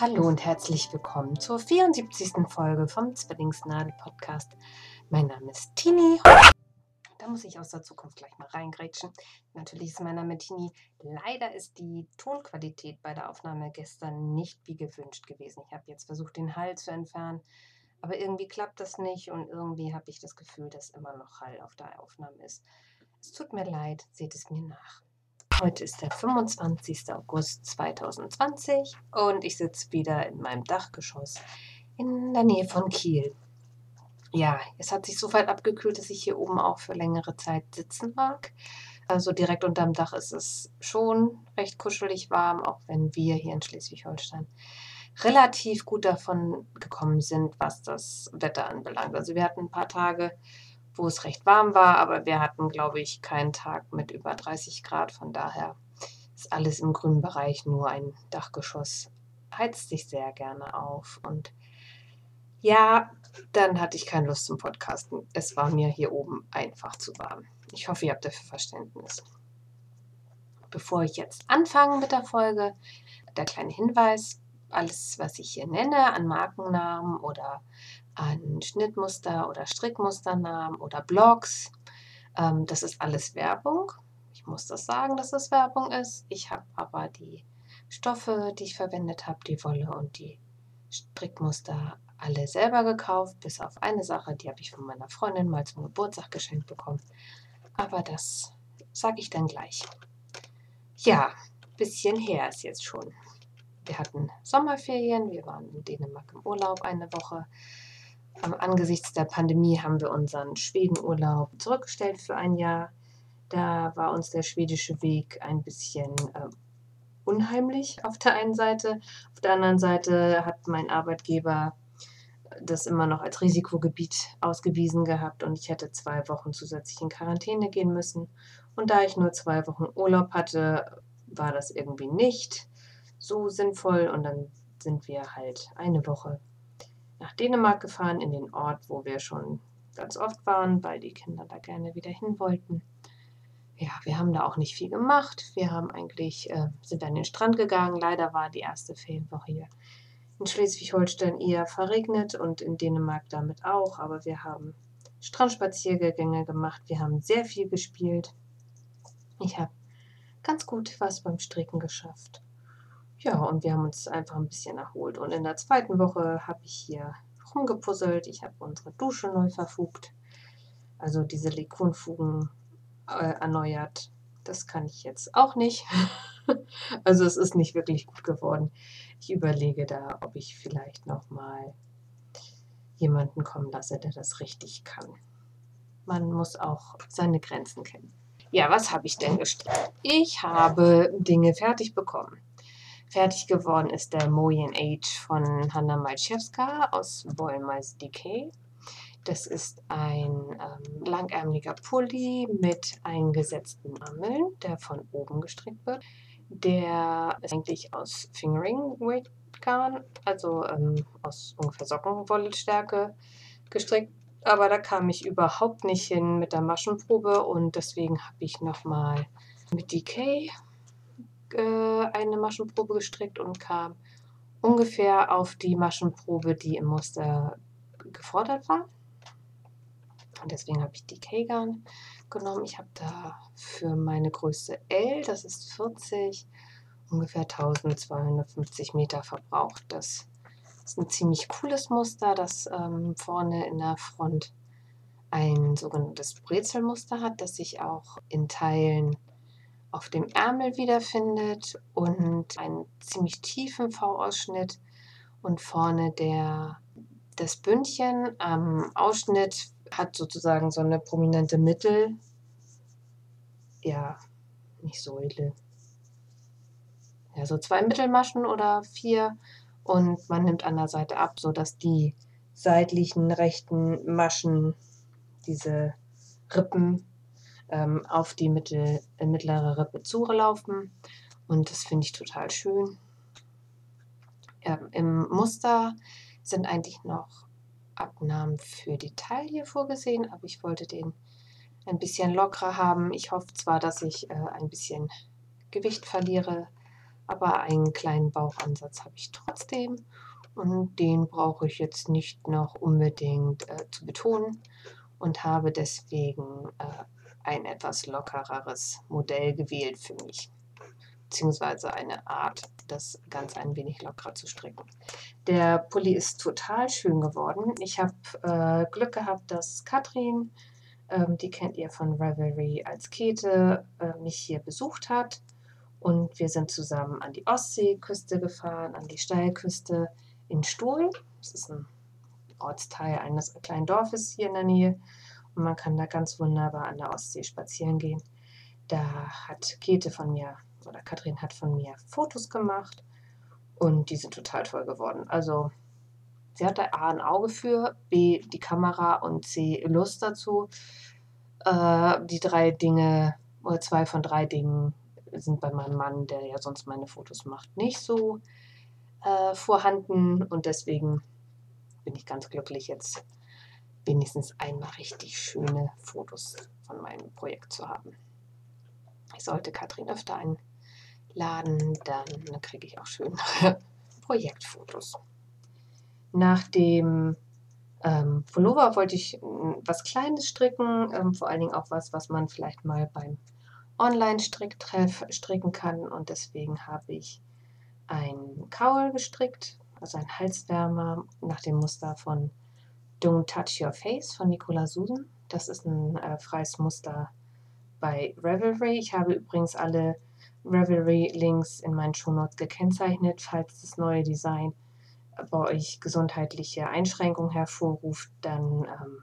Hallo und herzlich willkommen zur 74. Folge vom Zwillingsnadel Podcast. Mein Name ist Tini. Da muss ich aus der Zukunft gleich mal reingrätschen. Natürlich ist mein Name Tini. Leider ist die Tonqualität bei der Aufnahme gestern nicht wie gewünscht gewesen. Ich habe jetzt versucht, den Hall zu entfernen, aber irgendwie klappt das nicht und irgendwie habe ich das Gefühl, dass immer noch Hall auf der Aufnahme ist. Es tut mir leid, seht es mir nach. Heute ist der 25. August 2020 und ich sitze wieder in meinem Dachgeschoss in der Nähe von Kiel. Ja, es hat sich so weit abgekühlt, dass ich hier oben auch für längere Zeit sitzen mag. Also direkt unterm Dach ist es schon recht kuschelig warm, auch wenn wir hier in Schleswig-Holstein relativ gut davon gekommen sind, was das Wetter anbelangt. Also wir hatten ein paar Tage, wo es recht warm war, aber wir hatten, glaube ich, keinen Tag mit über 30 Grad. Von daher ist alles im grünen Bereich, nur ein Dachgeschoss heizt sich sehr gerne auf. Und ja, dann hatte ich keine Lust zum Podcasten. Es war mir hier oben einfach zu warm. Ich hoffe, ihr habt dafür Verständnis. Bevor ich jetzt anfange mit der Folge, der kleine Hinweis, alles, was ich hier nenne an Markennamen oder an Schnittmuster oder Strickmusternamen oder Blogs. Ähm, das ist alles Werbung. Ich muss das sagen, dass es Werbung ist. Ich habe aber die Stoffe, die ich verwendet habe, die Wolle und die Strickmuster alle selber gekauft, bis auf eine Sache, die habe ich von meiner Freundin mal zum Geburtstag geschenkt bekommen. Aber das sage ich dann gleich. Ja, bisschen her ist jetzt schon. Wir hatten Sommerferien, wir waren in Dänemark im Urlaub eine Woche angesichts der Pandemie haben wir unseren Schwedenurlaub zurückgestellt für ein Jahr. Da war uns der schwedische Weg ein bisschen äh, unheimlich auf der einen Seite. Auf der anderen Seite hat mein Arbeitgeber das immer noch als Risikogebiet ausgewiesen gehabt und ich hätte zwei Wochen zusätzlich in Quarantäne gehen müssen. Und da ich nur zwei Wochen Urlaub hatte, war das irgendwie nicht so sinnvoll und dann sind wir halt eine Woche nach Dänemark gefahren, in den Ort, wo wir schon ganz oft waren, weil die Kinder da gerne wieder hin wollten. Ja, wir haben da auch nicht viel gemacht. Wir haben eigentlich, äh, sind an den Strand gegangen. Leider war die erste Ferienwoche hier in Schleswig-Holstein eher verregnet und in Dänemark damit auch. Aber wir haben Strandspaziergänge gemacht. Wir haben sehr viel gespielt. Ich habe ganz gut was beim Stricken geschafft. Ja, und wir haben uns einfach ein bisschen erholt. Und in der zweiten Woche habe ich hier rumgepuzzelt. Ich habe unsere Dusche neu verfugt. Also diese Lekunfugen äh, erneuert. Das kann ich jetzt auch nicht. also es ist nicht wirklich gut geworden. Ich überlege da, ob ich vielleicht nochmal jemanden kommen lasse, der das richtig kann. Man muss auch seine Grenzen kennen. Ja, was habe ich denn gestrickt? Ich habe Dinge fertig bekommen. Fertig geworden ist der Moyen Age von Hanna Malczewska aus Wollmeis Decay. Das ist ein ähm, langärmeliger Pulli mit eingesetzten Ärmeln, der von oben gestrickt wird. Der ist eigentlich aus Fingering Weight Garn, also ähm, aus ungefähr Sockenwollstärke gestrickt. Aber da kam ich überhaupt nicht hin mit der Maschenprobe und deswegen habe ich nochmal mit Decay äh, eine Maschenprobe gestrickt und kam ungefähr auf die Maschenprobe, die im Muster gefordert war. Und deswegen habe ich die K-Garn genommen. Ich habe da für meine Größe L, das ist 40, ungefähr 1250 Meter verbraucht. Das ist ein ziemlich cooles Muster, das ähm, vorne in der Front ein sogenanntes Brezelmuster hat, das sich auch in Teilen auf dem Ärmel wiederfindet und einen ziemlich tiefen V-Ausschnitt und vorne der, das Bündchen. Am Ausschnitt hat sozusagen so eine prominente Mittel, ja, nicht Säule, ja, so zwei Mittelmaschen oder vier und man nimmt an der Seite ab, sodass die seitlichen rechten Maschen, diese Rippen, ähm, auf die mittel, äh, mittlere Rippe zulaufen. Und das finde ich total schön. Ähm, Im Muster sind eigentlich noch Abnahmen für die Taille vorgesehen, aber ich wollte den ein bisschen lockerer haben. Ich hoffe zwar, dass ich äh, ein bisschen Gewicht verliere, aber einen kleinen Bauchansatz habe ich trotzdem und den brauche ich jetzt nicht noch unbedingt äh, zu betonen und habe deswegen äh, ein etwas lockereres Modell gewählt für mich beziehungsweise eine Art, das ganz ein wenig lockerer zu stricken. Der Pulli ist total schön geworden. Ich habe äh, Glück gehabt, dass Katrin, ähm, die kennt ihr von Revelry als Kete, äh, mich hier besucht hat. Und wir sind zusammen an die Ostseeküste gefahren, an die Steilküste in Stuhl. Das ist ein Ortsteil eines kleinen Dorfes hier in der Nähe. Man kann da ganz wunderbar an der Ostsee spazieren gehen. Da hat Kete von mir oder Katrin hat von mir Fotos gemacht und die sind total toll geworden. Also sie hat da A ein Auge für, B die Kamera und C Lust dazu. Äh, die drei Dinge oder zwei von drei Dingen sind bei meinem Mann, der ja sonst meine Fotos macht, nicht so äh, vorhanden und deswegen bin ich ganz glücklich jetzt wenigstens einmal richtig schöne Fotos von meinem Projekt zu haben. Ich sollte Katrin öfter ein laden, dann kriege ich auch schön Projektfotos. Nach dem ähm, Pullover wollte ich hm, was Kleines stricken, ähm, vor allen Dingen auch was, was man vielleicht mal beim Online-Stricktreff stricken kann. Und deswegen habe ich ein Cowl gestrickt, also ein Halswärmer nach dem Muster von Don't Touch Your Face von Nicola Susan. Das ist ein äh, freies Muster bei Revelry. Ich habe übrigens alle Revelry-Links in meinen Shownotes gekennzeichnet. Falls das neue Design bei euch gesundheitliche Einschränkungen hervorruft, dann ähm,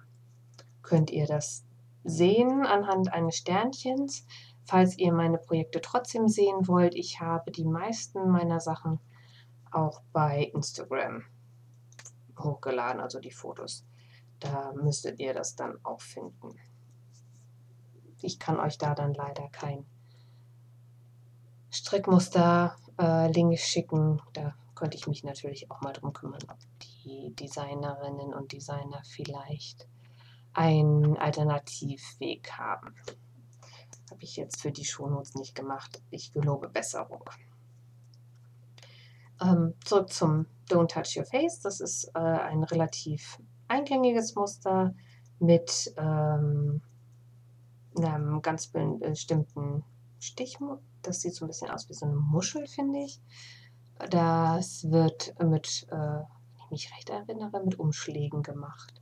könnt ihr das sehen anhand eines Sternchens. Falls ihr meine Projekte trotzdem sehen wollt, ich habe die meisten meiner Sachen auch bei Instagram hochgeladen, also die Fotos. Da müsstet ihr das dann auch finden. Ich kann euch da dann leider kein Strickmuster äh, schicken. Da könnte ich mich natürlich auch mal drum kümmern, ob die Designerinnen und Designer vielleicht einen Alternativweg haben. Habe ich jetzt für die Shownotes nicht gemacht. Ich gelobe Besserung. Ähm, zurück zum Don't Touch Your Face. Das ist äh, ein relativ eingängiges Muster mit ähm, einem ganz bestimmten Stichmuster das sieht so ein bisschen aus wie so eine Muschel, finde ich. Das wird mit, äh, wenn ich mich recht erinnere, mit Umschlägen gemacht.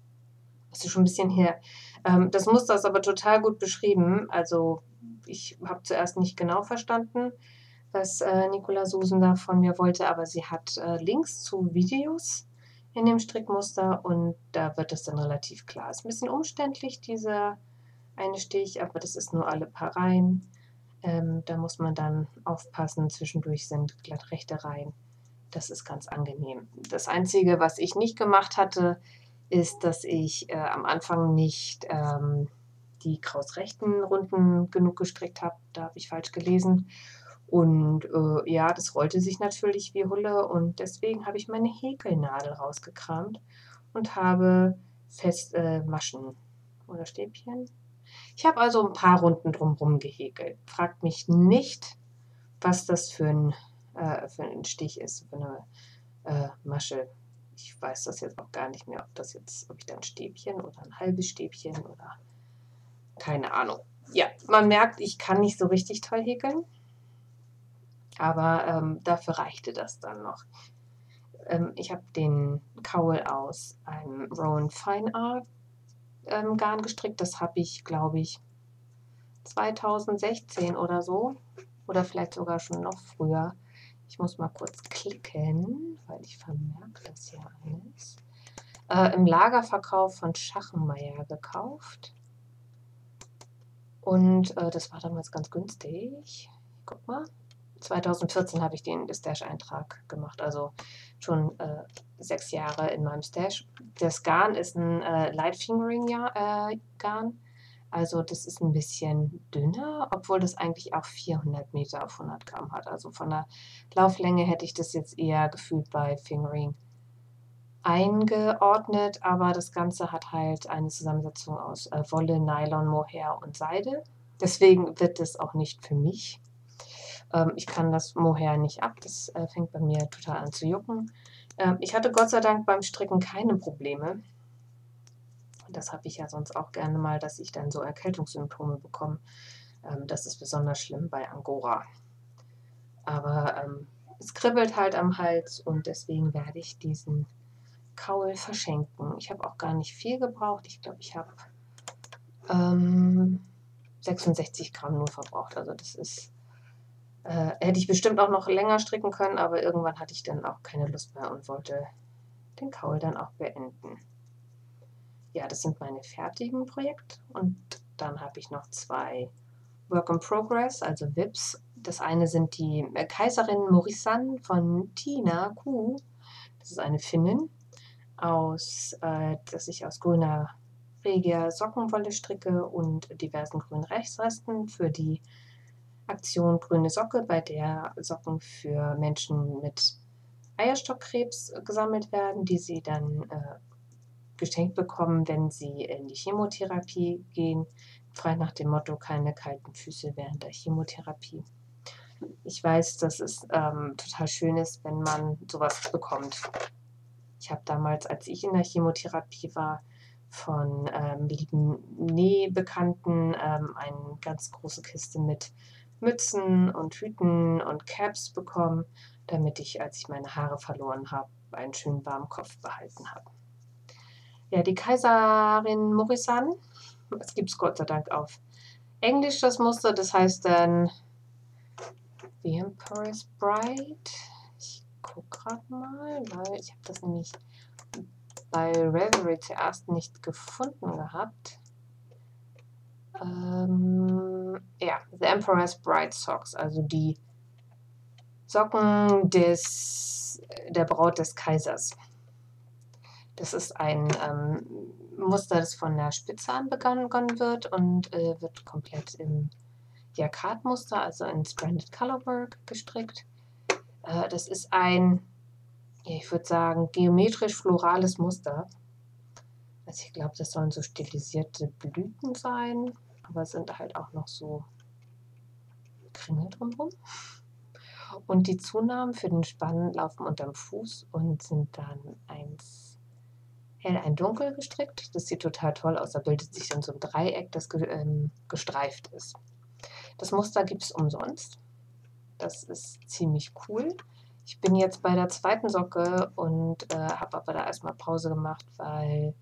Das ist schon ein bisschen her. Ähm, das Muster ist aber total gut beschrieben. Also ich habe zuerst nicht genau verstanden, was äh, Nicola Susan da von mir wollte, aber sie hat äh, Links zu Videos in dem Strickmuster und da wird es dann relativ klar. Ist ein bisschen umständlich, dieser eine Stich, aber das ist nur alle paar Reihen. Ähm, da muss man dann aufpassen, zwischendurch sind glattrechte Reihen. Das ist ganz angenehm. Das Einzige, was ich nicht gemacht hatte, ist, dass ich äh, am Anfang nicht ähm, die krausrechten Runden genug gestrickt habe. Da habe ich falsch gelesen. Und äh, ja, das rollte sich natürlich wie Hulle und deswegen habe ich meine Häkelnadel rausgekramt und habe fest äh, Maschen oder Stäbchen ich habe also ein paar Runden drumherum gehäkelt. Fragt mich nicht, was das für ein, äh, für ein Stich ist, für eine äh, Masche. Ich weiß das jetzt auch gar nicht mehr, ob das jetzt, ob ich da ein Stäbchen oder ein halbes Stäbchen oder keine Ahnung. Ja, man merkt, ich kann nicht so richtig toll häkeln. Aber ähm, dafür reichte das dann noch. Ähm, ich habe den Kaul aus einem Rowan Fine Art ähm, Garn gestrickt. Das habe ich, glaube ich, 2016 oder so. Oder vielleicht sogar schon noch früher. Ich muss mal kurz klicken, weil ich vermerke das hier alles. Äh, Im Lagerverkauf von Schachenmeier gekauft. Und äh, das war damals ganz günstig. Guck mal. 2014 habe ich den Stash-Eintrag gemacht, also schon äh, sechs Jahre in meinem Stash. Das Garn ist ein äh, Light Fingering äh, Garn, also das ist ein bisschen dünner, obwohl das eigentlich auch 400 Meter auf 100 Gramm hat. Also von der Lauflänge hätte ich das jetzt eher gefühlt bei Fingering eingeordnet, aber das Ganze hat halt eine Zusammensetzung aus äh, Wolle, Nylon, Mohair und Seide. Deswegen wird es auch nicht für mich Ähm, ich kann das Mohair nicht ab, das äh, fängt bei mir total an zu jucken. Ähm, ich hatte Gott sei Dank beim Stricken keine Probleme. Das habe ich ja sonst auch gerne mal, dass ich dann so Erkältungssymptome bekomme. Ähm, das ist besonders schlimm bei Angora. Aber ähm, es kribbelt halt am Hals und deswegen werde ich diesen Kaul verschenken. Ich habe auch gar nicht viel gebraucht. Ich glaube, ich habe ähm, 66 Gramm nur verbraucht. Also das ist, äh, hätte ich bestimmt auch noch länger stricken können, aber irgendwann hatte ich dann auch keine Lust mehr und wollte den Kaul dann auch beenden. Ja, das sind meine fertigen Projekte und dann habe ich noch zwei Work in Progress, also VIPs. Das eine sind die äh, Kaiserin Morisan von Tina Q. Das ist eine Finnin, aus, äh, dass ich aus grüner Regia Sockenwolle stricke und diversen grünen Rechtsresten für die Aktion Grüne Socke, bei der Socken für Menschen mit Eierstockkrebs gesammelt werden, die sie dann äh, geschenkt bekommen, wenn sie in die Chemotherapie gehen, frei nach dem Motto keine kalten Füße während der Chemotherapie. Ich weiß, dass es ähm, total schön ist, wenn man sowas bekommt. Ich habe damals, als ich in der Chemotherapie war, von ähm, lieben Nähbekannten ähm, eine ganz große Kiste mit Mützen und Hüten und Caps bekommen, damit ich, als ich meine Haare verloren habe, einen schönen warmen Kopf behalten habe. Ja, die Kaiserin Morisan, es gibt es Gott sei Dank auf Englisch das Muster, das heißt dann The Emperor's Bride. Ich gucke gerade mal, weil ich habe das nämlich bei Reverie zuerst nicht gefunden gehabt. Ähm, ja, The Emperor's Bride Socks, also die Socken des, der Braut des Kaisers. Das ist ein ähm, Muster, das von der Spitze an begonnen wird und äh, wird komplett im Jacquard-Muster, also in Stranded Colorwork gestrickt. Äh, das ist ein, ich würde sagen, geometrisch-florales Muster. Also ich glaube, das sollen so stilisierte Blüten sein, aber es sind halt auch noch so Kringel drumherum. Und die Zunahmen für den Spann laufen unterm Fuß und sind dann eins hell ein dunkel gestrickt. Das sieht total toll aus. Da bildet sich dann so ein Dreieck, das ähm, gestreift ist. Das Muster gibt es umsonst. Das ist ziemlich cool. Ich bin jetzt bei der zweiten Socke und äh, habe aber da erstmal Pause gemacht, weil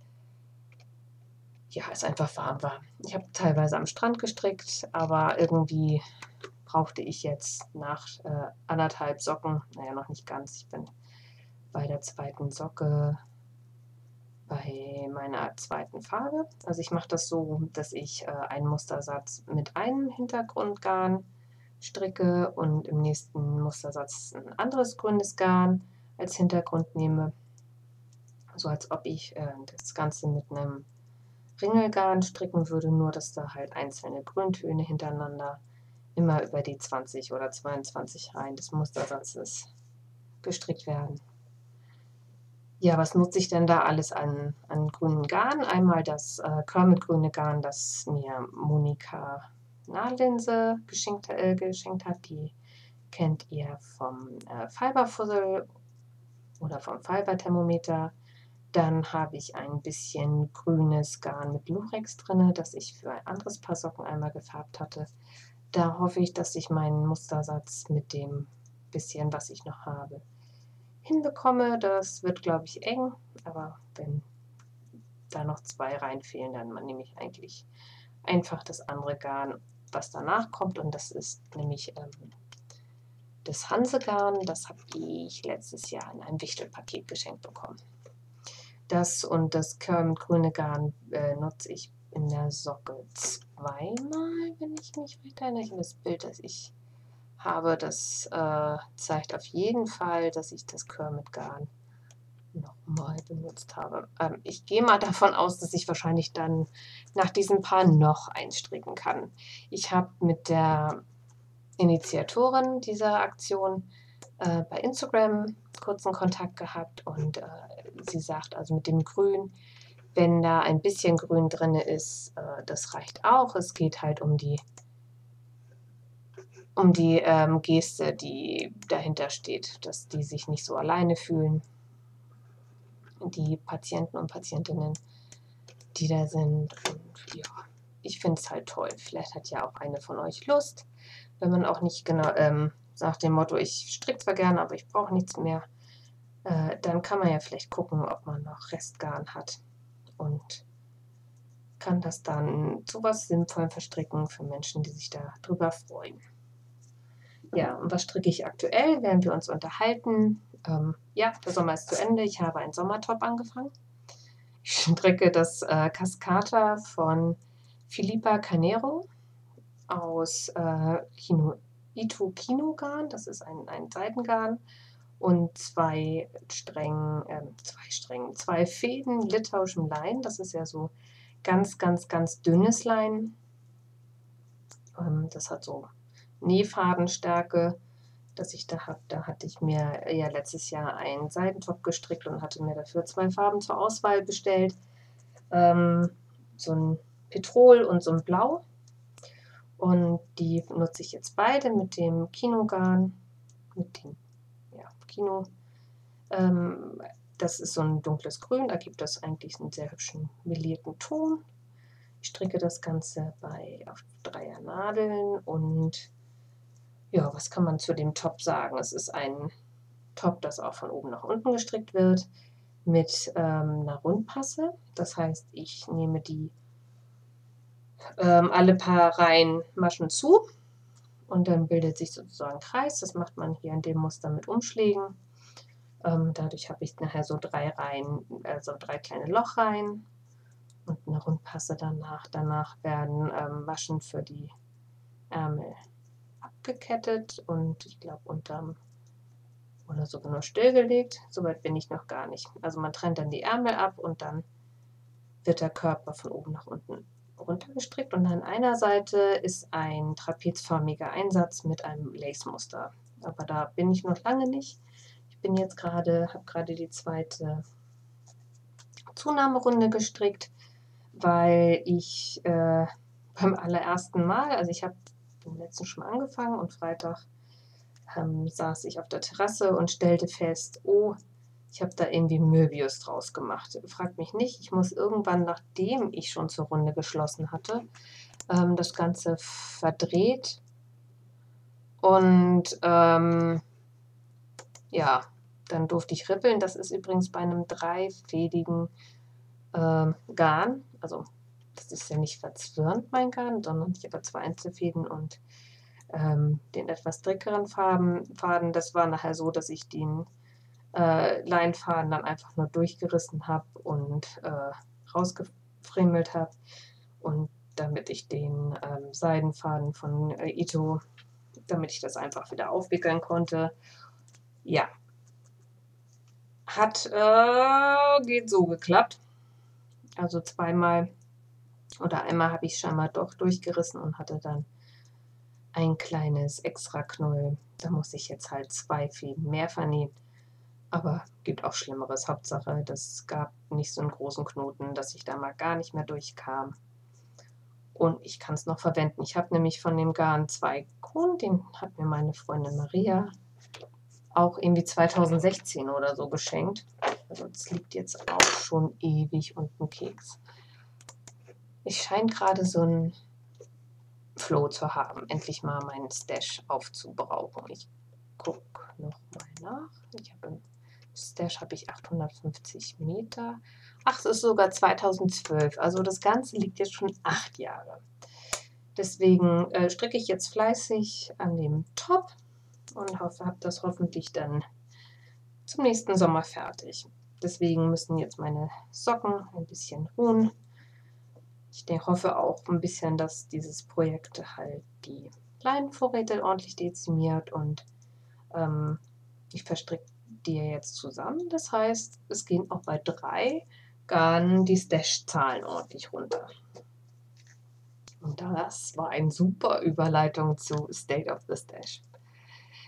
ja, es einfach warm war. Ich habe teilweise am Strand gestrickt, aber irgendwie brauchte ich jetzt nach äh, anderthalb Socken, naja, noch nicht ganz, ich bin bei der zweiten Socke bei meiner zweiten Farbe. Also ich mache das so, dass ich äh, einen Mustersatz mit einem Hintergrundgarn stricke und im nächsten Mustersatz ein anderes grünes Garn als Hintergrund nehme. So als ob ich äh, das Ganze mit einem Ringelgarn stricken würde, nur dass da halt einzelne Grüntöne hintereinander immer über die 20 oder 22 Reihen des Mustersatzes gestrickt werden. Ja, was nutze ich denn da alles an, an grünen Garn? Einmal das äh, Kermit-grüne Garn, das mir Monika Nahlinse geschenkt, äh, geschenkt hat. Die kennt ihr vom äh, Fiberfussel oder vom Fiberthermometer. Dann habe ich ein bisschen grünes Garn mit Lurex drin, das ich für ein anderes Paar Socken einmal gefärbt hatte. Da hoffe ich, dass ich meinen Mustersatz mit dem bisschen, was ich noch habe, hinbekomme. Das wird, glaube ich, eng, aber wenn da noch zwei reinfehlen, dann nehme ich eigentlich einfach das andere Garn, was danach kommt. Und das ist nämlich ähm, das Hansegarn. Das habe ich letztes Jahr in einem Wichtelpaket geschenkt bekommen. Das und das Kermit-grüne Garn äh, nutze ich in der Socke zweimal, wenn ich mich recht erinnere. Das Bild, das ich habe, das äh, zeigt auf jeden Fall, dass ich das Kermit-Garn nochmal benutzt habe. Ähm, ich gehe mal davon aus, dass ich wahrscheinlich dann nach diesem Paar noch einstricken kann. Ich habe mit der Initiatorin dieser Aktion äh, bei Instagram kurzen Kontakt gehabt und äh, sie sagt also mit dem Grün, wenn da ein bisschen Grün drin ist, äh, das reicht auch. Es geht halt um die um die ähm, Geste, die dahinter steht, dass die sich nicht so alleine fühlen. Die Patienten und Patientinnen, die da sind. Und ja, ich finde es halt toll. Vielleicht hat ja auch eine von euch Lust, wenn man auch nicht genau ähm, nach dem Motto, ich stricke zwar gerne, aber ich brauche nichts mehr, äh, dann kann man ja vielleicht gucken, ob man noch Restgarn hat und kann das dann zu was Sinnvollem verstricken für Menschen, die sich darüber freuen. Ja, und was stricke ich aktuell? Werden wir uns unterhalten. Ähm, ja, der Sommer ist zu Ende. Ich habe einen Sommertop angefangen. Ich stricke das äh, Cascata von Filipa Canero aus äh, Kino, Ito Kinogarn. Das ist ein, ein Seitengarn und zwei Strängen, äh, zwei Strängen, zwei Fäden litauischem Lein. Das ist ja so ganz, ganz, ganz dünnes Lein. Ähm, das hat so Nähfadenstärke, dass ich da habe. Da hatte ich mir ja letztes Jahr einen Seitentop gestrickt und hatte mir dafür zwei Farben zur Auswahl bestellt. Ähm, so ein Petrol und so ein Blau. Und die nutze ich jetzt beide mit dem Kinogarn, mit dem Kino. Ähm, das ist so ein dunkles Grün, da gibt es eigentlich einen sehr hübschen melierten Ton. Ich stricke das Ganze bei auf Dreier Nadeln und ja, was kann man zu dem Top sagen? Es ist ein Top, das auch von oben nach unten gestrickt wird mit ähm, einer Rundpasse. Das heißt, ich nehme die ähm, alle paar Reihen Maschen zu und dann bildet sich sozusagen ein Kreis. Das macht man hier in dem Muster mit Umschlägen. Ähm, dadurch habe ich nachher so drei Reihen, also drei kleine Lochreihen und eine Rundpasse danach. Danach werden ähm, Maschen für die Ärmel abgekettet und ich glaube unterm oder sogar nur stillgelegt. Soweit bin ich noch gar nicht. Also man trennt dann die Ärmel ab und dann wird der Körper von oben nach unten runtergestrickt und an einer Seite ist ein trapezförmiger Einsatz mit einem Lace-Muster. Aber da bin ich noch lange nicht. Ich bin jetzt gerade, habe gerade die zweite Zunahmerunde gestrickt, weil ich äh, beim allerersten Mal, also ich habe den letzten schon mal angefangen und Freitag ähm, saß ich auf der Terrasse und stellte fest, oh, ich habe da irgendwie Möbius draus gemacht. Fragt mich nicht. Ich muss irgendwann, nachdem ich schon zur Runde geschlossen hatte, ähm, das Ganze verdreht. Und ähm, ja, dann durfte ich rippeln. Das ist übrigens bei einem dreifädigen ähm, Garn. Also das ist ja nicht verzwirnt, mein Garn, sondern ich habe zwei Einzelfäden und ähm, den etwas dickeren Farben, Faden. Das war nachher so, dass ich den äh, Leinfaden dann einfach nur durchgerissen habe und äh, rausgefriemelt habe. Und damit ich den ähm, Seidenfaden von äh, Ito, damit ich das einfach wieder aufwickeln konnte. Ja. Hat, äh, geht so geklappt. Also zweimal oder einmal habe ich scheinbar doch durchgerissen und hatte dann ein kleines extra Knoll. Da muss ich jetzt halt zwei Fäden mehr vernähen. Aber gibt auch Schlimmeres. Hauptsache, das gab nicht so einen großen Knoten, dass ich da mal gar nicht mehr durchkam. Und ich kann es noch verwenden. Ich habe nämlich von dem Garn zwei Kronen, den hat mir meine Freundin Maria auch irgendwie 2016 oder so geschenkt. Also es liegt jetzt auch schon ewig unten Keks. Ich scheine gerade so ein Flow zu haben, endlich mal meinen Stash aufzubrauchen. Ich gucke nochmal nach. Ich habe Stash habe ich 850 Meter. Ach, es ist sogar 2012. Also das Ganze liegt jetzt schon acht Jahre. Deswegen äh, stricke ich jetzt fleißig an dem Top und hoffe, habe das hoffentlich dann zum nächsten Sommer fertig. Deswegen müssen jetzt meine Socken ein bisschen ruhen. Ich hoffe auch ein bisschen, dass dieses Projekt halt die Leinenvorräte ordentlich dezimiert und ähm, ich verstricke die jetzt zusammen. Das heißt, es gehen auch bei drei Garnen die Stash-Zahlen ordentlich runter. Und das war eine super Überleitung zu State of the Stash.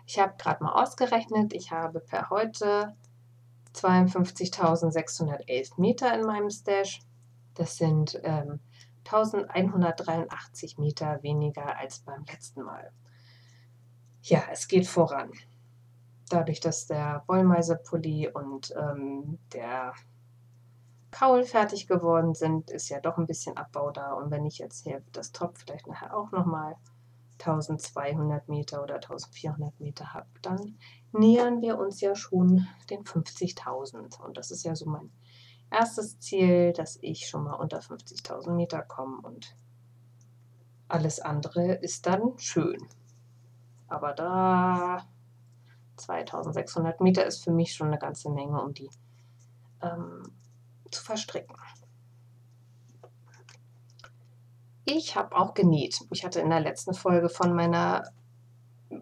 Ich habe gerade mal ausgerechnet, ich habe per heute 52.611 Meter in meinem Stash. Das sind ähm, 1183 Meter weniger als beim letzten Mal. ja, es geht voran. Dadurch, dass der Wollmeisepulli und ähm, der Kaul fertig geworden sind, ist ja doch ein bisschen Abbau da. Und wenn ich jetzt hier das Top vielleicht nachher auch nochmal 1200 Meter oder 1400 Meter habe, dann nähern wir uns ja schon den 50.000. Und das ist ja so mein erstes Ziel, dass ich schon mal unter 50.000 Meter komme und alles andere ist dann schön. Aber da 2600 Meter ist für mich schon eine ganze Menge, um die ähm, zu verstricken. Ich habe auch genäht. Ich hatte in der letzten Folge von meiner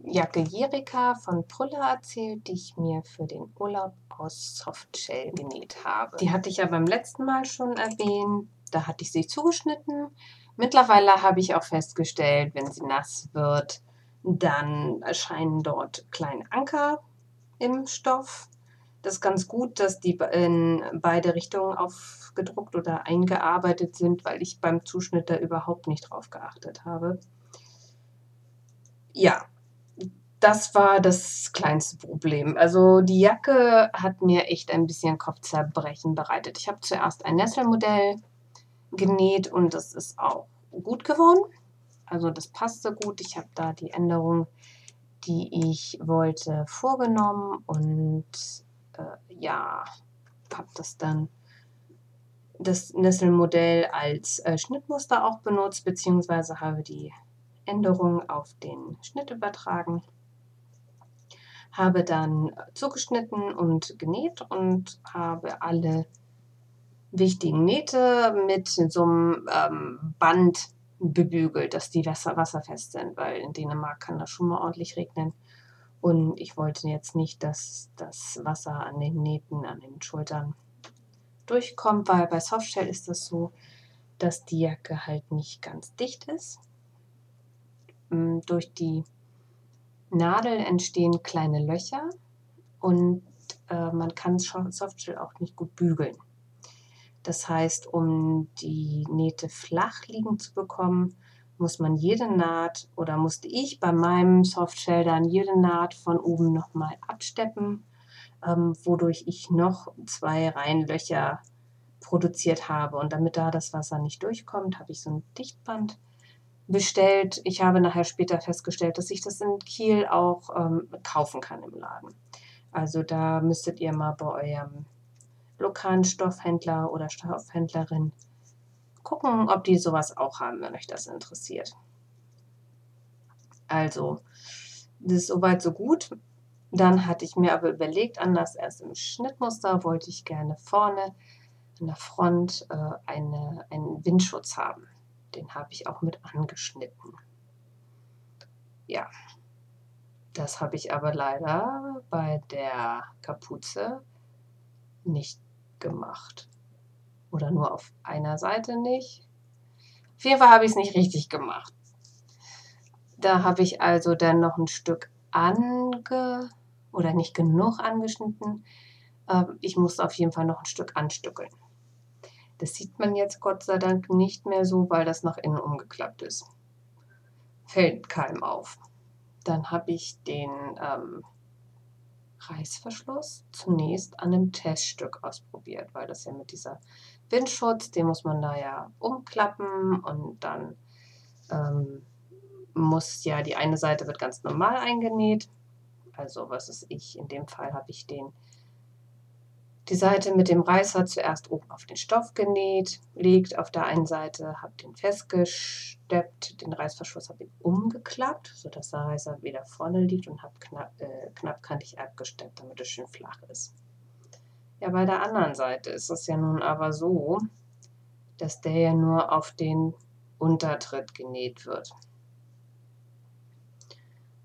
Jacke Jerika von Prulla erzählt, die ich mir für den Urlaub aus Softshell genäht habe. Die hatte ich ja beim letzten Mal schon erwähnt. Da hatte ich sie zugeschnitten. Mittlerweile habe ich auch festgestellt, wenn sie nass wird, dann erscheinen dort kleine Anker im Stoff. Das ist ganz gut, dass die in beide Richtungen aufgedruckt oder eingearbeitet sind, weil ich beim Zuschnitt da überhaupt nicht drauf geachtet habe. Ja, das war das kleinste Problem. Also die Jacke hat mir echt ein bisschen Kopfzerbrechen bereitet. Ich habe zuerst ein Nesselmodell genäht und das ist auch gut geworden. Also das passte gut. Ich habe da die Änderung, die ich wollte, vorgenommen und äh, ja, habe das dann das Nesselmodell als äh, Schnittmuster auch benutzt, beziehungsweise habe die Änderung auf den Schnitt übertragen. Habe dann zugeschnitten und genäht und habe alle wichtigen Nähte mit so einem ähm, Band bebügelt, dass die Wasser wasserfest sind, weil in Dänemark kann das schon mal ordentlich regnen. Und ich wollte jetzt nicht, dass das Wasser an den Nähten, an den Schultern durchkommt, weil bei Softshell ist das so, dass die Jacke halt nicht ganz dicht ist. Mm, durch die Nadel entstehen kleine Löcher und äh, man kann Softshell auch nicht gut bügeln. Das heißt, um die Nähte flach liegen zu bekommen, muss man jede Naht oder musste ich bei meinem Softshell dann jede Naht von oben nochmal absteppen, ähm, wodurch ich noch zwei Reihenlöcher produziert habe. Und damit da das Wasser nicht durchkommt, habe ich so ein Dichtband bestellt. Ich habe nachher später festgestellt, dass ich das in Kiel auch ähm, kaufen kann im Laden. Also da müsstet ihr mal bei eurem lokalen Stoffhändler oder Stoffhändlerin gucken, ob die sowas auch haben, wenn euch das interessiert. Also, das ist soweit so gut. Dann hatte ich mir aber überlegt, anders erst im Schnittmuster wollte ich gerne vorne an der Front äh, eine, einen Windschutz haben. Den habe ich auch mit angeschnitten. Ja, das habe ich aber leider bei der Kapuze nicht gemacht. Oder nur auf einer Seite nicht. Auf jeden Fall habe ich es nicht richtig gemacht. Da habe ich also dann noch ein Stück ange oder nicht genug angeschnitten. Ähm, ich musste auf jeden Fall noch ein Stück anstückeln. Das sieht man jetzt Gott sei Dank nicht mehr so, weil das nach innen umgeklappt ist. Fällt keinem auf. Dann habe ich den ähm, Reißverschluss zunächst an einem Teststück ausprobiert, weil das ja mit dieser Windschutz, den muss man da ja umklappen und dann ähm, muss ja die eine Seite wird ganz normal eingenäht. Also was ist ich, in dem Fall habe ich den die Seite mit dem Reißer zuerst oben auf den Stoff genäht, liegt auf der einen Seite, habe den festgesteppt, den Reißverschluss habe ich umgeklappt, sodass der Reißer wieder vorne liegt und habe knapp, äh, knappkantig abgesteppt, damit es schön flach ist. Ja, bei der anderen Seite ist es ja nun aber so, dass der ja nur auf den Untertritt genäht wird.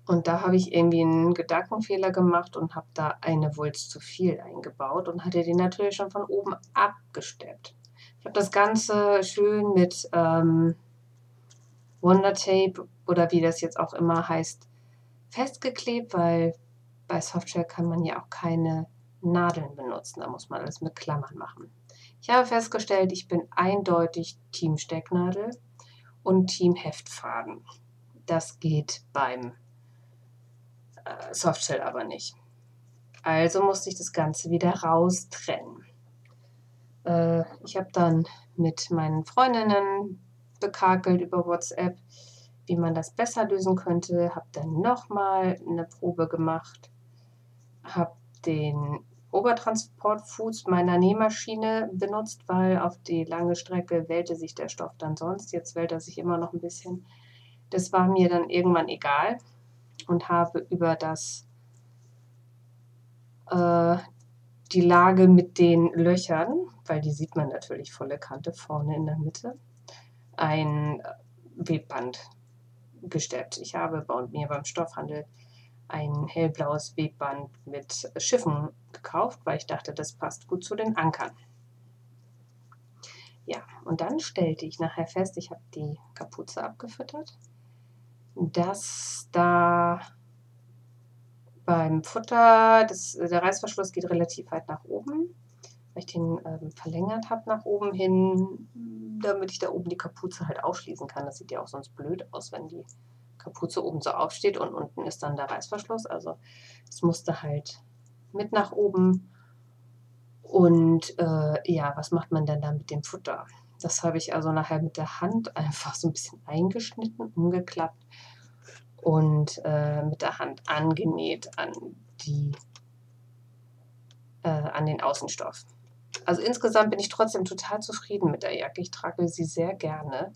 Und da habe ich irgendwie einen Gedankenfehler gemacht und habe da eine Wulst zu viel eingebaut und hatte den natürlich schon von oben abgesteppt. Ich habe das Ganze schön mit ähm, Wonder Tape oder wie das jetzt auch immer heißt, festgeklebt, weil bei Softshell kann man ja auch keine Nadeln benutzen. Da muss man alles mit Klammern machen. Ich habe festgestellt, ich bin eindeutig Team Stecknadel und Team Heftfaden. Das geht beim Softshell aber nicht. Also musste ich das Ganze wieder raustrennen. Äh, ich habe dann mit meinen Freundinnen bekakelt über WhatsApp, wie man das besser lösen könnte. Habe dann nochmal eine Probe gemacht. Habe den Obertransportfuß meiner Nähmaschine benutzt, weil auf die lange Strecke wählte sich der Stoff dann sonst. Jetzt wählt er sich immer noch ein bisschen. Das war mir dann irgendwann egal und habe über das äh, die Lage mit den Löchern, weil die sieht man natürlich volle Kante vorne in der Mitte, ein Webband gesteppt. Ich habe bei mir beim Stoffhandel ein hellblaues Webband mit Schiffen gekauft, weil ich dachte, das passt gut zu den Ankern. Ja, und dann stellte ich nachher fest, ich habe die Kapuze abgefüttert, dass da beim Futter, das, der Reißverschluss geht relativ weit nach oben, weil ich den ähm, verlängert habe nach oben hin, damit ich da oben die Kapuze halt aufschließen kann. Das sieht ja auch sonst blöd aus, wenn die Kapuze oben so aufsteht und unten ist dann der Reißverschluss. Also es musste halt mit nach oben. Und äh, ja, was macht man denn da mit dem Futter? Das habe ich also nachher mit der Hand einfach so ein bisschen eingeschnitten, umgeklappt und äh, mit der Hand angenäht an, die, äh, an den Außenstoff. Also insgesamt bin ich trotzdem total zufrieden mit der Jacke. Ich trage sie sehr gerne.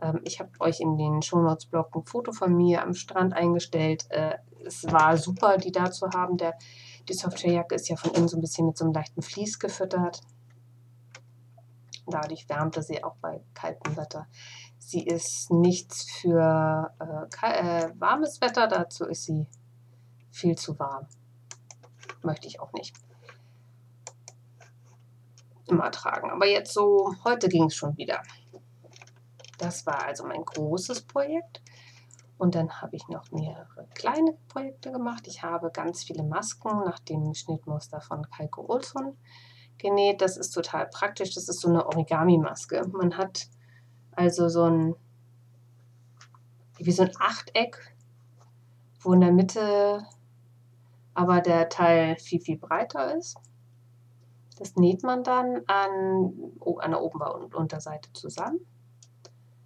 Ähm, ich habe euch in den Shownotes-Blog ein Foto von mir am Strand eingestellt. Äh, es war super, die da zu haben. Der, die Softwarejacke ist ja von innen so ein bisschen mit so einem leichten Vlies gefüttert. Dadurch wärmte sie auch bei kaltem Wetter. Sie ist nichts für äh, äh, warmes Wetter, dazu ist sie viel zu warm. Möchte ich auch nicht immer tragen. Aber jetzt so, heute ging es schon wieder. Das war also mein großes Projekt. Und dann habe ich noch mehrere kleine Projekte gemacht. Ich habe ganz viele Masken nach dem Schnittmuster von Kalko Olsson genäht. Das ist total praktisch. Das ist so eine Origami-Maske. Man hat also so ein, wie so ein Achteck, wo in der Mitte aber der Teil viel, viel breiter ist. Das näht man dann an, an der Ober- und Unterseite zusammen,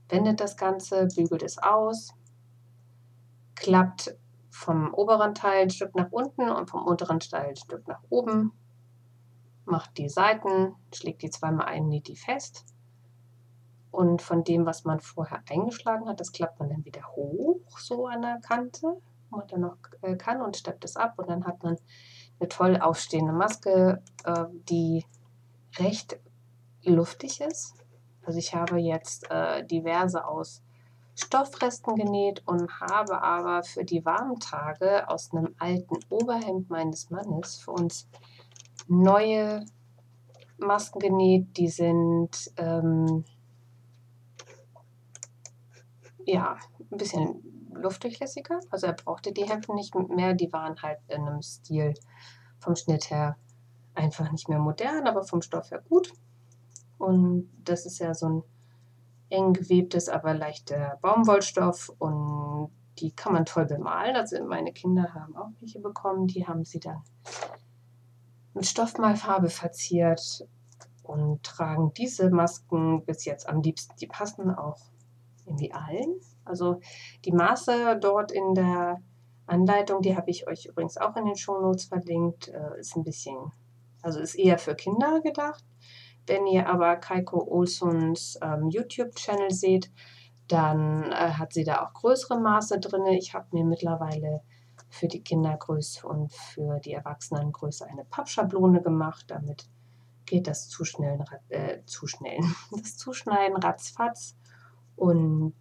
wendet das Ganze, bügelt es aus, klappt vom oberen Teil ein Stück nach unten und vom unteren Teil ein Stück nach oben, macht die Seiten, schlägt die zweimal ein, näht die fest und von dem, was man vorher eingeschlagen hat, das klappt man dann wieder hoch, so an der Kante, wo man dann noch äh, kann und steppt es ab. Und dann hat man eine toll aufstehende Maske, äh, die recht luftig ist. Also ich habe jetzt äh, diverse aus Stoffresten genäht und habe aber für die warmen Tage aus einem alten Oberhemd meines Mannes für uns neue Masken genäht. Die sind ähm, ja, ein bisschen luftdurchlässiger. Also er brauchte die Hemden nicht mehr, die waren halt in einem Stil vom Schnitt her einfach nicht mehr modern, aber vom Stoff her gut. Und das ist ja so ein eng gewebtes, aber leichter Baumwollstoff und die kann man toll bemalen. Also meine Kinder haben auch welche bekommen, die haben sie dann mit Stoffmalfarbe verziert und tragen diese Masken bis jetzt am liebsten. Die passen auch irgendwie allen. Also die Maße dort in der Anleitung, die habe ich euch übrigens auch in den Shownotes verlinkt, äh, ist ein bisschen, also ist eher für Kinder gedacht. Wenn ihr aber Kaiko Olsons ähm, YouTube-Channel seht, dann äh, hat sie da auch größere Maße drin. Ich habe mir mittlerweile für die Kindergröße und für die Erwachsenengröße eine Pappschablone gemacht. Damit geht das Zuschnellen, äh, Zuschnellen, das Zuschneiden ratzfatz. Und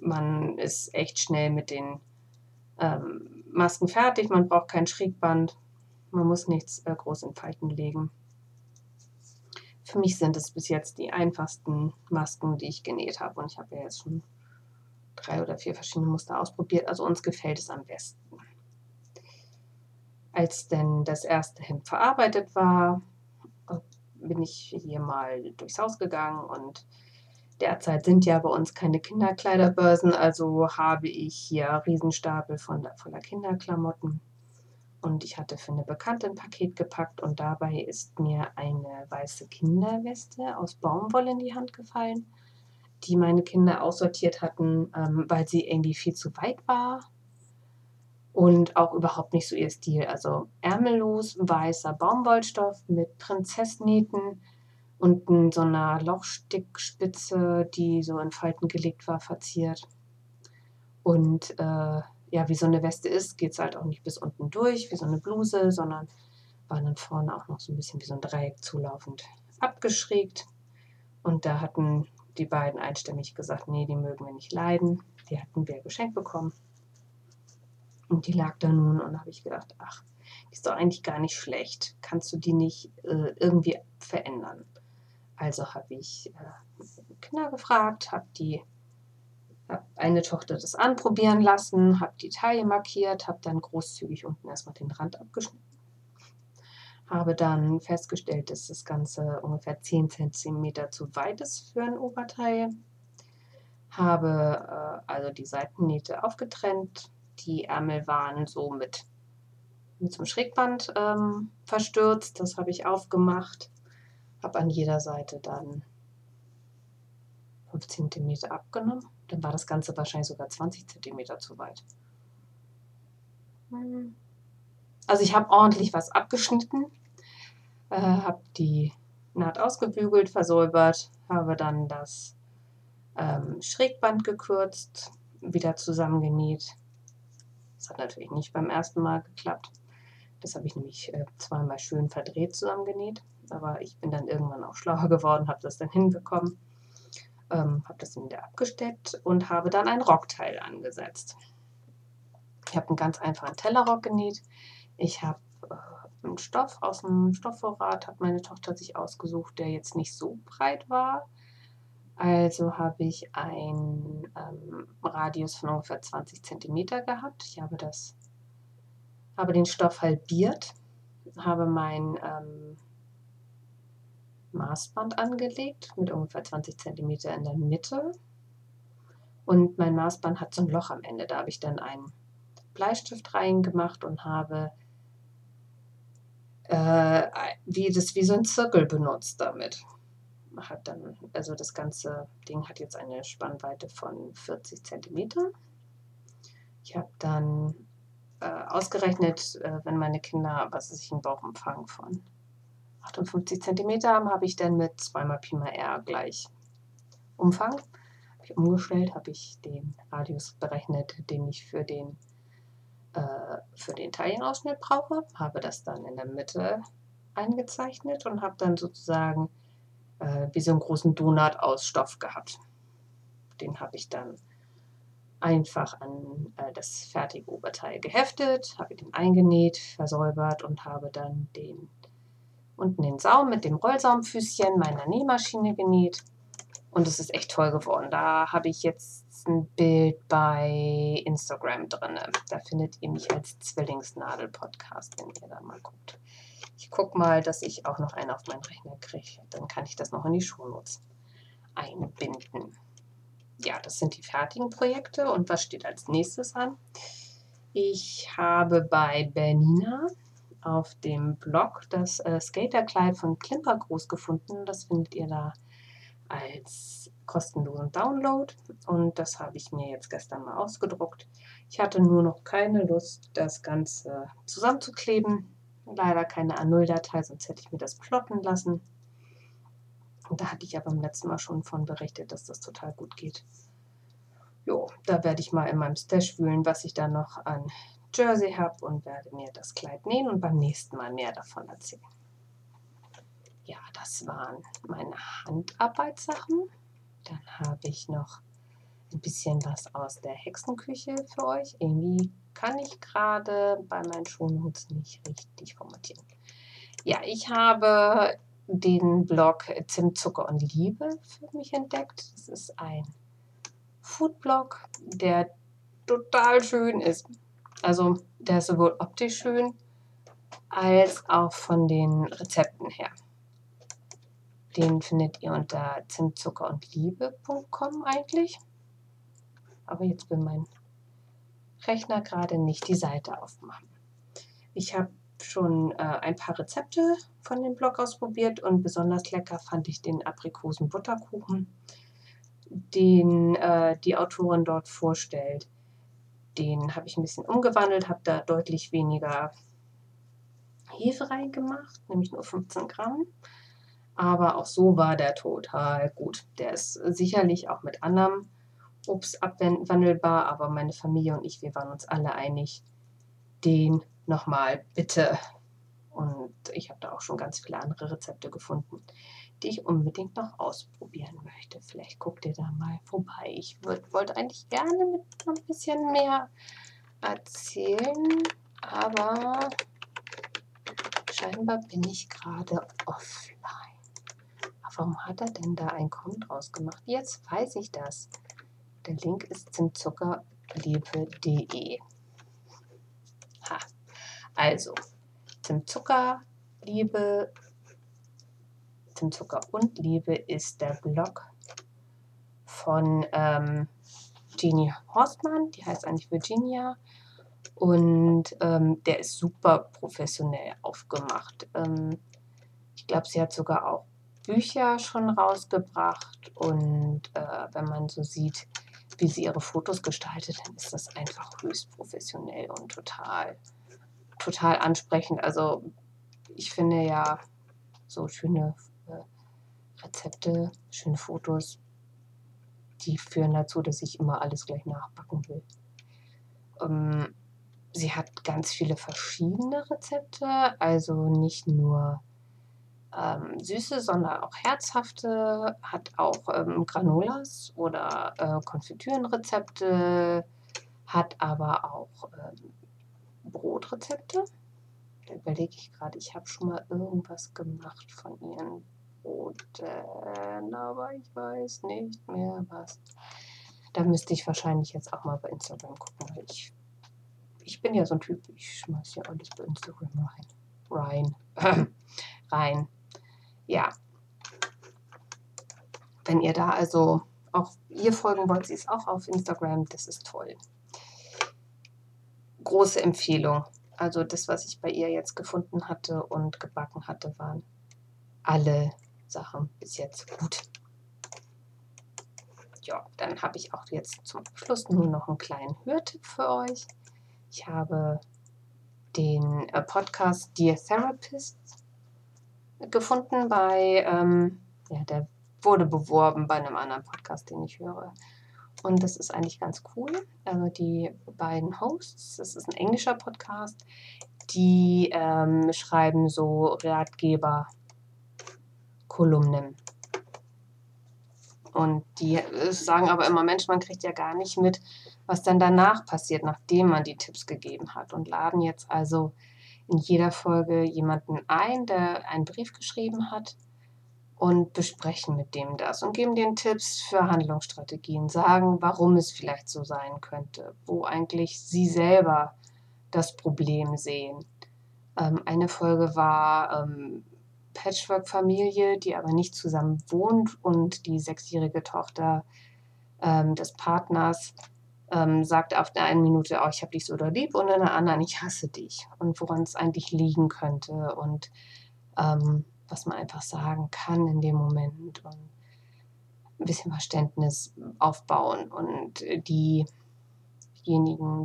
man ist echt schnell mit den ähm, Masken fertig. Man braucht kein Schrägband. Man muss nichts äh, groß in Falten legen. Für mich sind es bis jetzt die einfachsten Masken, die ich genäht habe. Und ich habe ja jetzt schon drei oder vier verschiedene Muster ausprobiert. Also uns gefällt es am besten. Als denn das erste Hemd verarbeitet war, bin ich hier mal durchs Haus gegangen und Derzeit sind ja bei uns keine Kinderkleiderbörsen, also habe ich hier Riesenstapel von, voller Kinderklamotten. Und ich hatte für eine Bekannte ein Paket gepackt und dabei ist mir eine weiße Kinderweste aus Baumwolle in die Hand gefallen, die meine Kinder aussortiert hatten, ähm, weil sie irgendwie viel zu weit war und auch überhaupt nicht so ihr Stil. Also ärmellos, weißer Baumwollstoff mit Prinzessnähten und in so einer Lochstickspitze, die so in Falten gelegt war, verziert. Und äh, ja, wie so eine Weste ist, geht es halt auch nicht bis unten durch, wie so eine Bluse, sondern war dann vorne auch noch so ein bisschen wie so ein Dreieck zulaufend abgeschrägt. Und da hatten die beiden einstimmig gesagt, nee, die mögen wir nicht leiden. Die hatten wir geschenkt bekommen. Und die lag da nun und habe ich gedacht, ach, die ist doch eigentlich gar nicht schlecht. Kannst du die nicht äh, irgendwie verändern? Also habe ich äh, Kinder gefragt, habe die habe eine Tochter das anprobieren lassen, habe die Taille markiert, habe dann großzügig unten erstmal den Rand abgeschnitten. Habe dann festgestellt, dass das Ganze ungefähr 10 cm zu weit ist für ein Oberteil. Habe äh, also die Seitennähte aufgetrennt. Die Ärmel waren so mit, mit so Schrägband ähm, verstürzt. Das habe ich aufgemacht. Habe an jeder Seite dann 5 cm abgenommen. Dann war das Ganze wahrscheinlich sogar 20 cm zu weit. Hm. Also ich habe ordentlich was abgeschnitten, äh, habe die Naht ausgebügelt, versäubert, habe dann das ähm, Schrägband gekürzt, wieder zusammengenäht. Das hat natürlich nicht beim ersten Mal geklappt. Das habe ich nämlich äh, zweimal schön verdreht zusammengenäht. Aber ich bin dann irgendwann auch schlauer geworden, habe das dann hinbekommen ähm, habe das wieder abgesteckt und habe dann ein Rockteil angesetzt. Ich habe einen ganz einfachen Tellerrock genäht. Ich habe äh, einen Stoff aus dem Stoffvorrat, hat meine Tochter sich ausgesucht, der jetzt nicht so breit war. Also habe ich einen ähm, Radius von ungefähr 20 cm gehabt. Ich habe das, habe den Stoff halbiert, habe mein ähm, Maßband angelegt mit ungefähr 20 cm in der Mitte. Und mein Maßband hat so ein Loch am Ende. Da habe ich dann einen Bleistift reingemacht und habe äh, wie, das, wie so ein Zirkel benutzt damit. Hat dann, also das ganze Ding hat jetzt eine Spannweite von 40 cm. Ich habe dann äh, ausgerechnet, äh, wenn meine Kinder, was ist ich, einen Bauchumfang von 58 cm haben, habe ich dann mit 2 mal Pi mal R gleich Umfang. Habe ich umgestellt, habe ich den Radius berechnet, den ich für den, äh, für den Taillenausschnitt brauche, habe das dann in der Mitte eingezeichnet und habe dann sozusagen äh, wie so einen großen Donut aus Stoff gehabt. Den habe ich dann einfach an äh, das fertige Oberteil geheftet, habe den eingenäht, versäubert und habe dann den unten den Saum mit dem Rollsaumfüßchen meiner Nähmaschine genäht. Und es ist echt toll geworden. Da habe ich jetzt ein Bild bei Instagram drin. Da findet ihr mich als Zwillingsnadel-Podcast, wenn ihr da mal guckt. Ich gucke mal, dass ich auch noch einen auf meinen Rechner kriege. Dann kann ich das noch in die Shownotes einbinden. Ja, das sind die fertigen Projekte. Und was steht als nächstes an? Ich habe bei Bernina auf dem Blog das äh, Skaterkleid von Klimpergroß gefunden. Das findet ihr da als kostenlosen Download und das habe ich mir jetzt gestern mal ausgedruckt. Ich hatte nur noch keine Lust, das Ganze zusammenzukleben. Leider keine A0-Datei, sonst hätte ich mir das plotten lassen. Und da hatte ich ja beim letzten Mal schon von berichtet, dass das total gut geht. Jo, da werde ich mal in meinem Stash wühlen, was ich da noch an Jersey habe und werde mir das Kleid nähen und beim nächsten Mal mehr davon erzählen. Ja, das waren meine Handarbeitssachen. Dann habe ich noch ein bisschen was aus der Hexenküche für euch. Irgendwie kann ich gerade bei meinen Shownotes nicht richtig formatieren. Ja, ich habe den Blog Zimt, Zucker und Liebe für mich entdeckt. Das ist ein Foodblog, der total schön ist. Also der ist sowohl optisch schön als auch von den Rezepten her. Den findet ihr unter zimtzuckerundliebe.com eigentlich. Aber jetzt will mein Rechner gerade nicht die Seite aufmachen. Ich habe schon äh, ein paar Rezepte von dem Blog ausprobiert und besonders lecker fand ich den Aprikosen-Butterkuchen, den äh, die Autorin dort vorstellt. Den habe ich ein bisschen umgewandelt, habe da deutlich weniger Hefe reingemacht, nämlich nur 15 Gramm. Aber auch so war der total gut. Der ist sicherlich auch mit anderem Obst abwandelbar, aber meine Familie und ich, wir waren uns alle einig, den nochmal bitte. Und ich habe da auch schon ganz viele andere Rezepte gefunden, die ich unbedingt noch ausprobieren möchte. Vielleicht guckt ihr da mal vorbei. Ich wollte eigentlich gerne mit ein bisschen mehr erzählen, aber scheinbar bin ich gerade offline. Warum hat er denn da ein Com draus gemacht? Jetzt weiß ich das. Der Link ist zimtzuckerliebe.de. Ha. Also, Zimtzuckerliebe, Zimtzucker und Liebe ist der Blog von ähm, Jeannie Horstmann, die heißt eigentlich Virginia. Und ähm, der ist super professionell aufgemacht. Ähm, ich glaube, sie hat sogar auch Bücher schon rausgebracht. Und äh, wenn man so sieht, wie sie ihre Fotos gestaltet, dann ist das einfach höchst professionell und total, total ansprechend. Also ich finde ja so schöne äh, Rezepte, schöne Fotos, die führen dazu, dass ich immer alles gleich nachbacken will. Ähm, sie hat ganz viele verschiedene Rezepte, also nicht nur ähm, süße, sondern auch herzhafte, hat auch ähm, Granolas oder äh, Konfitürenrezepte, hat aber auch ähm, Brotrezepte. Da überlege ich gerade, ich habe schon mal irgendwas gemacht von ihren Broten, aber ich weiß nicht mehr was. Da müsste ich wahrscheinlich jetzt auch mal bei Instagram gucken, weil ich, ich bin ja so ein Typ, ich schmeiß ja alles bei Instagram rein. Rein. rein ja, wenn ihr da also auch ihr folgen wollt, sie ist auch auf Instagram, das ist toll. Große Empfehlung. Also das, was ich bei ihr jetzt gefunden hatte und gebacken hatte, waren alle Sachen bis jetzt gut. Ja, dann habe ich auch jetzt zum Schluss nur noch einen kleinen Hörtipp für euch. Ich habe den äh, Podcast Dear Therapist gefunden bei, ähm, ja, der wurde beworben bei einem anderen Podcast, den ich höre. Und das ist eigentlich ganz cool. Also die beiden Hosts, das ist ein englischer Podcast, die ähm, schreiben so Ratgeber-Kolumnen. Und die äh, sagen aber immer, Mensch, man kriegt ja gar nicht mit, was dann danach passiert, nachdem man die Tipps gegeben hat. Und laden jetzt also in jeder Folge jemanden ein, der einen Brief geschrieben hat und besprechen mit dem das und geben den Tipps für Handlungsstrategien, sagen, warum es vielleicht so sein könnte, wo eigentlich sie selber das Problem sehen. Ähm, eine Folge war ähm, Patchwork-Familie, die aber nicht zusammen wohnt und die sechsjährige Tochter ähm, des Partners ähm, sagt auf der einen Minute, oh, ich habe dich so oder lieb und in der anderen, ich hasse dich. Und woran es eigentlich liegen könnte und ähm, was man einfach sagen kann in dem Moment und ein bisschen Verständnis aufbauen. Und diejenigen,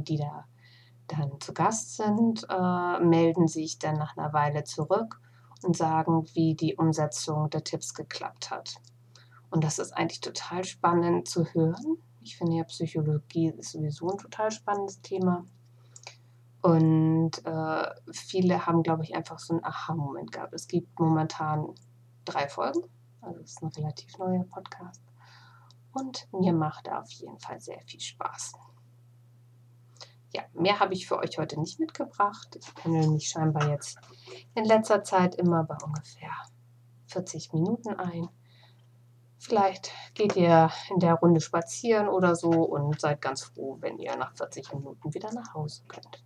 die da dann zu Gast sind, äh, melden sich dann nach einer Weile zurück und sagen, wie die Umsetzung der Tipps geklappt hat. Und das ist eigentlich total spannend zu hören, ich finde ja Psychologie ist sowieso ein total spannendes Thema. Und äh, viele haben, glaube ich, einfach so einen Aha-Moment gehabt. Es gibt momentan drei Folgen. Also es ist ein relativ neuer Podcast. Und mir macht er auf jeden Fall sehr viel Spaß. Ja, mehr habe ich für euch heute nicht mitgebracht. Ich pendel mich scheinbar jetzt in letzter Zeit immer bei ungefähr 40 Minuten ein. Vielleicht geht ihr in der Runde spazieren oder so und seid ganz froh, wenn ihr nach 40 Minuten wieder nach Hause könnt.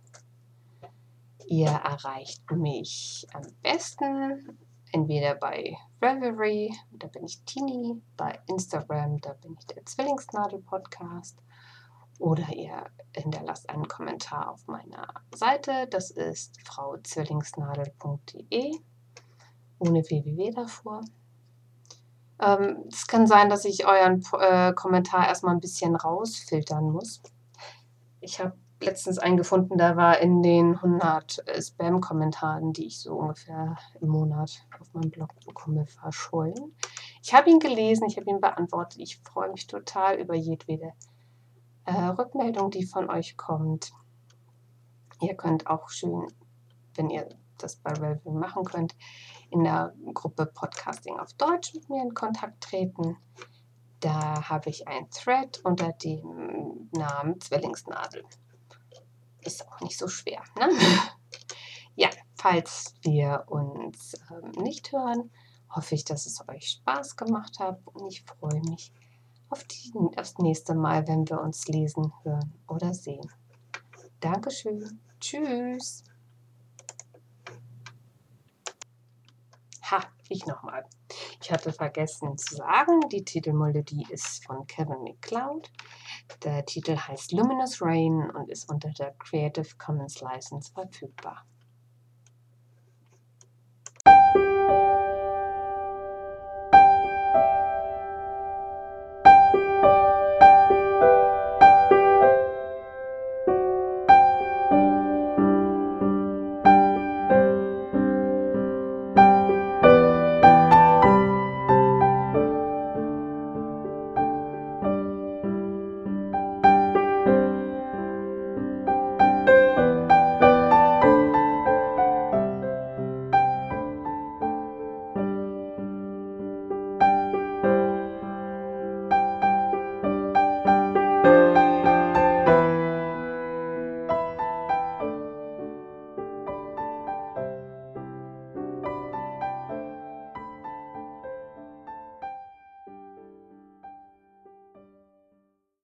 Ihr erreicht mich am besten entweder bei Reverie, da bin ich Tini, bei Instagram, da bin ich der Zwillingsnadel-Podcast. Oder ihr hinterlasst einen Kommentar auf meiner Seite, das ist frauzwillingsnadel.de, ohne www davor. Ähm, es kann sein, dass ich euren äh, Kommentar erstmal ein bisschen rausfiltern muss. Ich habe letztens einen gefunden, der war in den 100 äh, Spam-Kommentaren, die ich so ungefähr im Monat auf meinem Blog bekomme, verschollen. Ich habe ihn gelesen, ich habe ihn beantwortet. Ich freue mich total über jedwede äh, Rückmeldung, die von euch kommt. Ihr könnt auch schön, wenn ihr das bei Relevant machen könnt, in der Gruppe Podcasting auf Deutsch mit mir in Kontakt treten. Da habe ich ein Thread unter dem Namen Zwillingsnadel. Ist auch nicht so schwer. Ne? Ja, falls wir uns ähm, nicht hören, hoffe ich, dass es euch Spaß gemacht hat und ich freue mich auf die, aufs nächste Mal, wenn wir uns lesen, hören oder sehen. Dankeschön. Tschüss. Ha, ich nochmal. Ich hatte vergessen zu sagen, die Titelmelodie ist von Kevin McCloud. Der Titel heißt Luminous Rain und ist unter der Creative Commons License verfügbar.